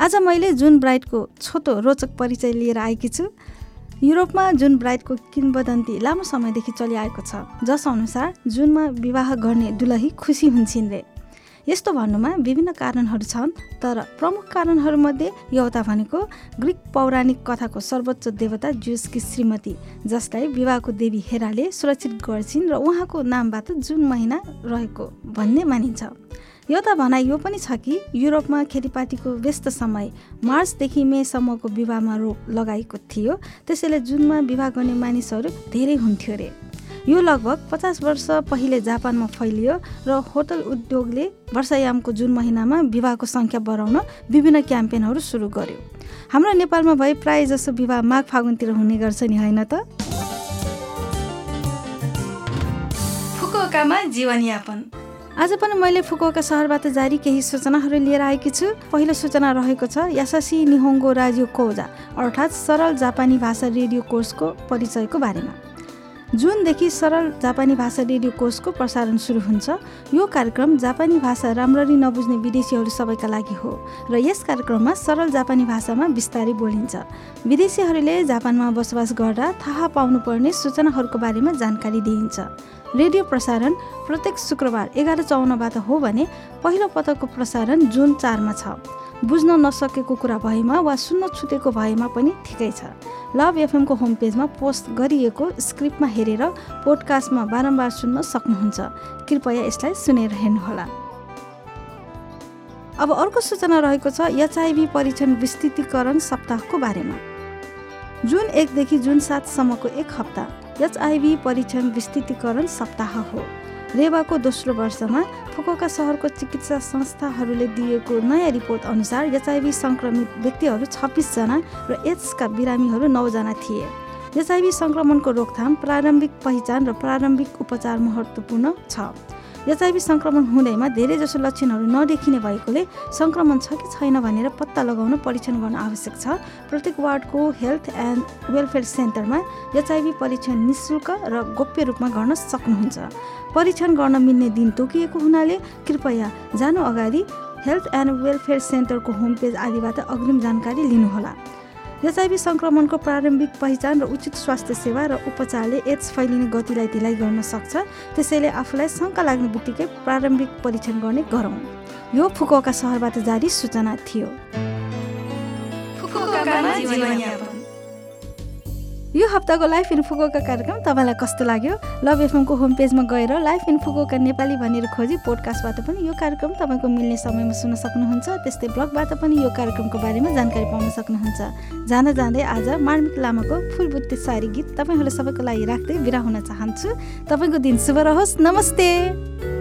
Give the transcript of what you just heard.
आज मैले जुन ब्राइडको छोटो रोचक परिचय लिएर आएकी छु युरोपमा जुन ब्राइडको किम्बदन्ती लामो समयदेखि चलिआएको छ जसअनुसार जुनमा विवाह गर्ने दुलही खुसी हुन्छन् रे। यस्तो भन्नुमा विभिन्न कारणहरू छन् तर प्रमुख कारणहरूमध्ये एउटा भनेको ग्रिक पौराणिक कथाको सर्वोच्च देवता जुसकी श्रीमती जसलाई विवाहको देवी हेराले सुरक्षित गर्छिन् र उहाँको नामबाट जुन महिना रहेको भन्ने मानिन्छ। एउटा भनाइ यो पनि छ कि युरोपमा खेतीपातीको व्यस्त समय मार्चदेखि मेसम्मको विवाहमा रोक लगाएको थियो। त्यसैले जुनमा विवाह गर्ने मानिसहरू धेरै हुन्थ्यो अरे यो लगभग पचास वर्ष पहिले जापानमा फैलियो र होटल उद्योगले वर्षायामको जुन महिनामा विवाहको सङ्ख्या बढाउन विभिन्न क्याम्पेनहरू सुरु गर्यो। हाम्रो नेपालमा भए प्राय जसो विवाह माघ फागुनतिर हुने गर्छ नि होइन त? फुकुओकामा जीवनयापन आज पनि मैले फुकुओका सहरबाट जारी केही सूचनाहरू लिएर आएकी छु। पहिलो सूचना रहेको छ यासासी निहोङ्गो राजियो कोजा अर्थात् सरल जापानी भाषा रेडियो कोर्सको परिचयको बारेमा। जुनदेखि सरल जापानी भाषा रेडियो कोर्सको प्रसारण सुरु हुन्छ यो कार्यक्रम जापानी भाषा राम्ररी नबुझ्ने विदेशीहरू सबैका लागि हो र यस कार्यक्रममा सरल जापानी भाषामा बिस्तारै बोलिन्छ। विदेशीहरूले जापानमा बसोबास गर्दा थाहा पाउनुपर्ने सूचनाहरूको बारेमा जानकारी दिइन्छ। रेडियो प्रसारण प्रत्येक शुक्रबार एघार चौन्नबाट हो भने पहिलो पटकको प्रसारण जुन चारमा छ। बुझ्न नसकेको कुरा भएमा वा सुन्न छुटेको भएमा पनि ठिकै छ। लभ एफएमको होम पेजमा पोस्ट गरिएको स्क्रिप्टमा हेरेर पोडकास्टमा बारम्बार सुन्न सक्नुहुन्छ। कृपया यसलाई सुनेर हेर्नुहोला। अब अर्को सूचना रहेको छ एचआइभी परीक्षण विस्तृतीकरण सप्ताहको बारेमा। जुन एकदेखि जुन सातसम्मको एक हप्ता एचआइभी परीक्षण विस्तृतीकरण सप्ताह हो। रेवाको दोस्रो वर्षमा फुकोका सहरको चिकित्सा संस्थाहरूले दिएको नयाँ रिपोर्ट अनुसार एचआइभी सङ्क्रमित व्यक्तिहरू छब्बिसजना र एड्सका बिरामीहरू नौजना थिए। एचआइभी सङ्क्रमणको रोकथाम प्रारम्भिक पहिचान र प्रारम्भिक उपचार महत्त्वपूर्ण छ। एचआइभी सङ्क्रमण हुँदैमा धेरैजसो लक्षणहरू नदेखिने भएकोले सङ्क्रमण छ कि छैन भनेर पत्ता लगाउन परीक्षण गर्न आवश्यक छ। प्रत्येक वार्डको हेल्थ एन्ड वेलफेयर सेन्टरमा एचआइभी परीक्षण नि शुल्क र गोप्य रूपमा गर्न सक्नुहुन्छ। परीक्षण गर्न मिल्ने दिन तोकिएको हुनाले कृपया जानु अगाडि हेल्थ एन्ड वेलफेयर सेन्टरको होम पेज आदिबाट अग्रिम जानकारी लिनुहोला। एचआइभी सङ्क्रमणको प्रारम्भिक पहिचान र उचित स्वास्थ्य सेवा र उपचारले एड्स फैलिने गतिलाई ढिलाइ गर्न सक्छ। त्यसैले आफूलाई शङ्का लाग्ने बित्तिकै प्रारम्भिक परीक्षण गर्ने गरौँ। यो फुकुका सहरबाट जारी सूचना थियो। यो हप्ताको लाइफ इन्फोकोका कार्यक्रम तपाईँलाई कस्तो लाग्यो? लभ एफएमको होम पेजमा गएर लाइफ इन्फोकोका नेपाली भनेर खोजी पोडकास्टबाट पनि यो कार्यक्रम तपाईँको मिल्ने समयमा सुन्न सक्नुहुन्छ। त्यस्तै ब्लगबाट पनि यो कार्यक्रमको बारेमा जानकारी पाउन सक्नुहुन्छ। जाँदा जाँदै आज मार्मिक लामाको फुलबुट्टे सारी गीत तपाईँहरू सबैको लागि राख्दै बिरा हुन चाहन्छु। तपाईँको दिन शुभ रहोस्। नमस्ते!